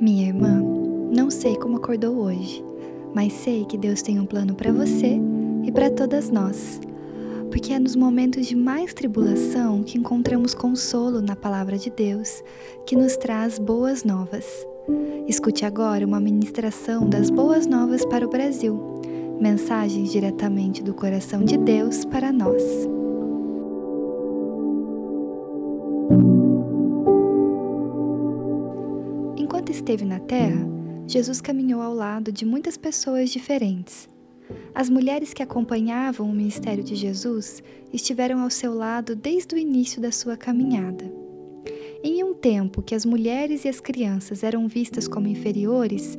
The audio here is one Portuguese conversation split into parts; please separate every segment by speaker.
Speaker 1: Minha irmã, não sei como acordou hoje, mas sei que Deus tem um plano para você e para todas nós. Porque é nos momentos de mais tribulação que encontramos consolo na palavra de Deus, que nos traz boas novas. Escute agora uma ministração das boas novas para o Brasil. Mensagens diretamente do coração de Deus para nós. Enquanto esteve na terra, Jesus caminhou ao lado de muitas pessoas diferentes. As mulheres que acompanhavam o ministério de Jesus estiveram ao seu lado desde o início da sua caminhada. Em um tempo que as mulheres e as crianças eram vistas como inferiores,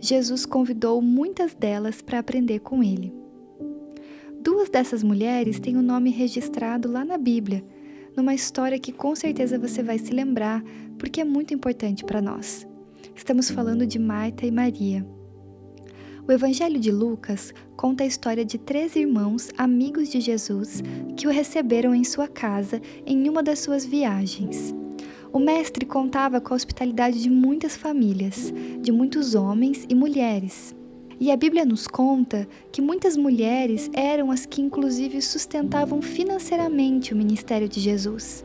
Speaker 1: Jesus convidou muitas delas para aprender com ele. Duas dessas mulheres têm o nome registrado lá na Bíblia, numa história que com certeza você vai se lembrar, porque é muito importante para nós. Estamos falando de Marta e Maria. O Evangelho de Lucas conta a história de três irmãos amigos de Jesus que o receberam em sua casa em uma das suas viagens. O mestre contava com a hospitalidade de muitas famílias, de muitos homens e mulheres. E a Bíblia nos conta que muitas mulheres eram as que, inclusive, sustentavam financeiramente o ministério de Jesus.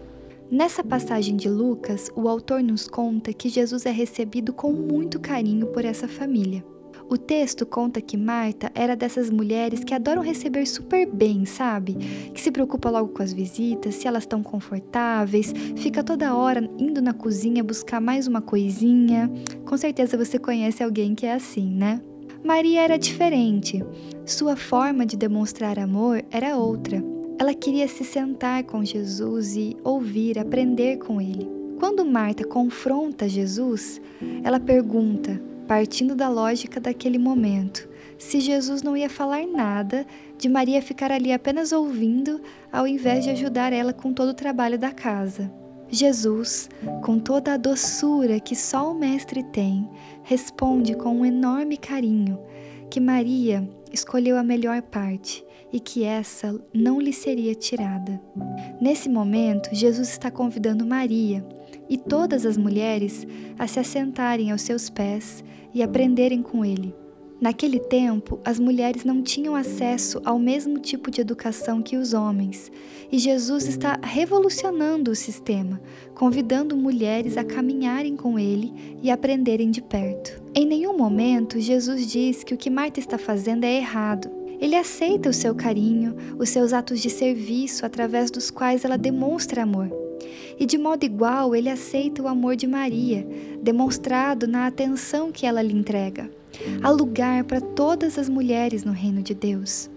Speaker 1: Nessa passagem de Lucas, o autor nos conta que Jesus é recebido com muito carinho por essa família. O texto conta que Marta era dessas mulheres que adoram receber super bem, sabe? Que se preocupa logo com as visitas, se elas estão confortáveis, fica toda hora indo na cozinha buscar mais uma coisinha. Com certeza você conhece alguém que é assim, né? Maria era diferente. Sua forma de demonstrar amor era outra. Ela queria se sentar com Jesus e ouvir, aprender com ele. Quando Marta confronta Jesus, ela pergunta, partindo da lógica daquele momento, se Jesus não ia falar nada, de Maria ficar ali apenas ouvindo, ao invés de ajudar ela com todo o trabalho da casa. Jesus, com toda a doçura que só o Mestre tem, responde com um enorme carinho que Maria escolheu a melhor parte e que essa não lhe seria tirada. Nesse momento, Jesus está convidando Maria e todas as mulheres a se assentarem aos seus pés e aprenderem com ele. Naquele tempo, as mulheres não tinham acesso ao mesmo tipo de educação que os homens, e Jesus está revolucionando o sistema, convidando mulheres a caminharem com ele e aprenderem de perto. Em nenhum momento, Jesus diz que o que Marta está fazendo é errado. Ele aceita o seu carinho, os seus atos de serviço através dos quais ela demonstra amor. E de modo igual, ele aceita o amor de Maria, demonstrado na atenção que ela lhe entrega. Há lugar para todas as mulheres no reino de Deus.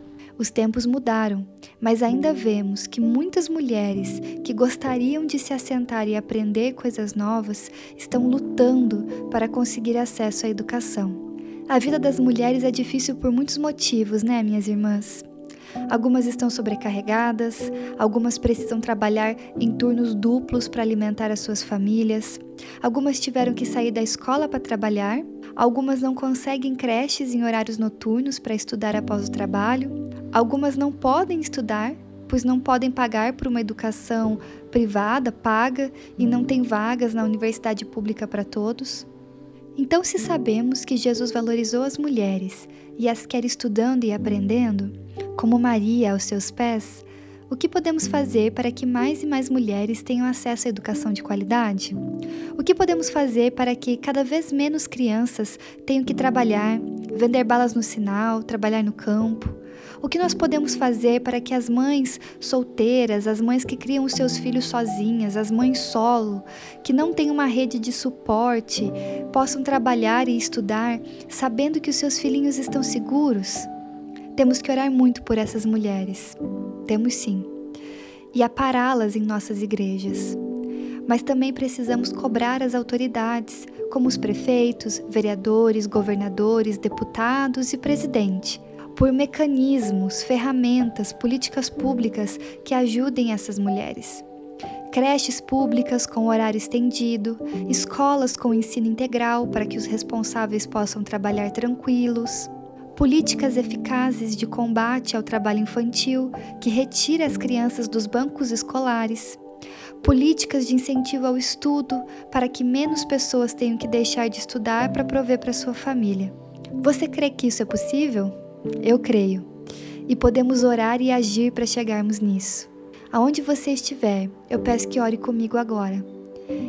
Speaker 1: Os tempos mudaram, mas ainda vemos que muitas mulheres que gostariam de se assentar e aprender coisas novas estão lutando para conseguir acesso à educação. A vida das mulheres é difícil por muitos motivos, né, minhas irmãs? Algumas estão sobrecarregadas, algumas precisam trabalhar em turnos duplos para alimentar as suas famílias, algumas tiveram que sair da escola para trabalhar, algumas não conseguem creches em horários noturnos para estudar após o trabalho, algumas não podem estudar pois não podem pagar por uma educação privada paga e não tem vagas na universidade pública para todos. Então, se sabemos que Jesus valorizou as mulheres e as quer estudando e aprendendo, como Maria aos seus pés, o que podemos fazer para que mais e mais mulheres tenham acesso à educação de qualidade? O que podemos fazer para que cada vez menos crianças tenham que trabalhar, vender balas no sinal, trabalhar no campo? O que nós podemos fazer para que as mães solteiras, as mães que criam os seus filhos sozinhas, as mães solo, que não têm uma rede de suporte, possam trabalhar e estudar sabendo que os seus filhinhos estão seguros? Temos que orar muito por essas mulheres. Temos sim. E apará-las em nossas igrejas. Mas também precisamos cobrar as autoridades, como os prefeitos, vereadores, governadores, deputados e presidente por mecanismos, ferramentas, políticas públicas que ajudem essas mulheres. Creches públicas com horário estendido, escolas com ensino integral para que os responsáveis possam trabalhar tranquilos, políticas eficazes de combate ao trabalho infantil que retira as crianças dos bancos escolares, políticas de incentivo ao estudo para que menos pessoas tenham que deixar de estudar para prover para sua família. Você crê que isso é possível? Eu creio. E podemos orar e agir para chegarmos nisso. Aonde você estiver, eu peço que ore comigo agora.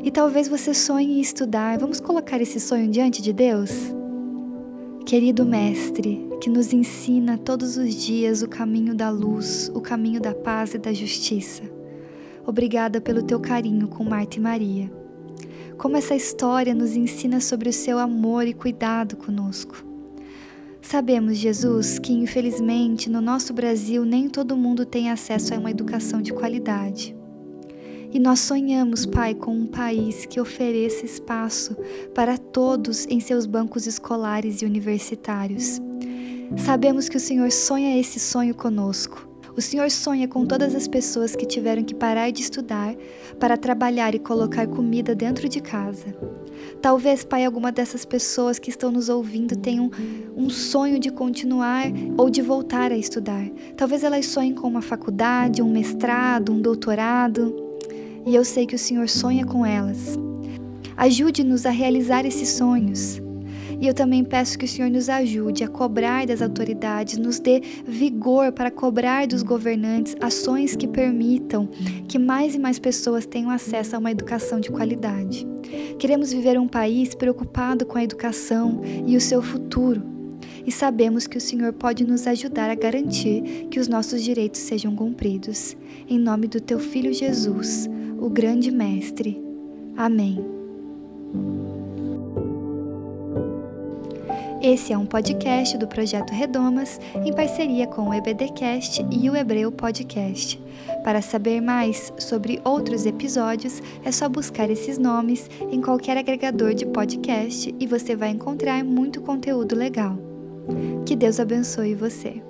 Speaker 1: E talvez você sonhe em estudar. Vamos colocar esse sonho diante de Deus? Querido Mestre, que nos ensina todos os dias o caminho da luz, o caminho da paz e da justiça. Obrigada pelo teu carinho com Marta e Maria. Como essa história nos ensina sobre o seu amor e cuidado conosco. Sabemos, Jesus, que infelizmente no nosso Brasil nem todo mundo tem acesso a uma educação de qualidade. E nós sonhamos, Pai, com um país que ofereça espaço para todos em seus bancos escolares e universitários. Sabemos que o Senhor sonha esse sonho conosco. O Senhor sonha com todas as pessoas que tiveram que parar de estudar para trabalhar e colocar comida dentro de casa. Talvez, Pai, alguma dessas pessoas que estão nos ouvindo tenham um sonho de continuar ou de voltar a estudar. Talvez elas sonhem com uma faculdade, um mestrado, um doutorado. E eu sei que o Senhor sonha com elas. Ajude-nos a realizar esses sonhos. E eu também peço que o Senhor nos ajude a cobrar das autoridades, nos dê vigor para cobrar dos governantes ações que permitam que mais e mais pessoas tenham acesso a uma educação de qualidade. Queremos viver um país preocupado com a educação e o seu futuro. E sabemos que o Senhor pode nos ajudar a garantir que os nossos direitos sejam cumpridos. Em nome do teu filho Jesus, o grande mestre. Amém. Esse é um podcast do Projeto Redomas em parceria com o EBDcast e o Hebreu Podcast. Para saber mais sobre outros episódios, é só buscar esses nomes em qualquer agregador de podcast e você vai encontrar muito conteúdo legal. Que Deus abençoe você.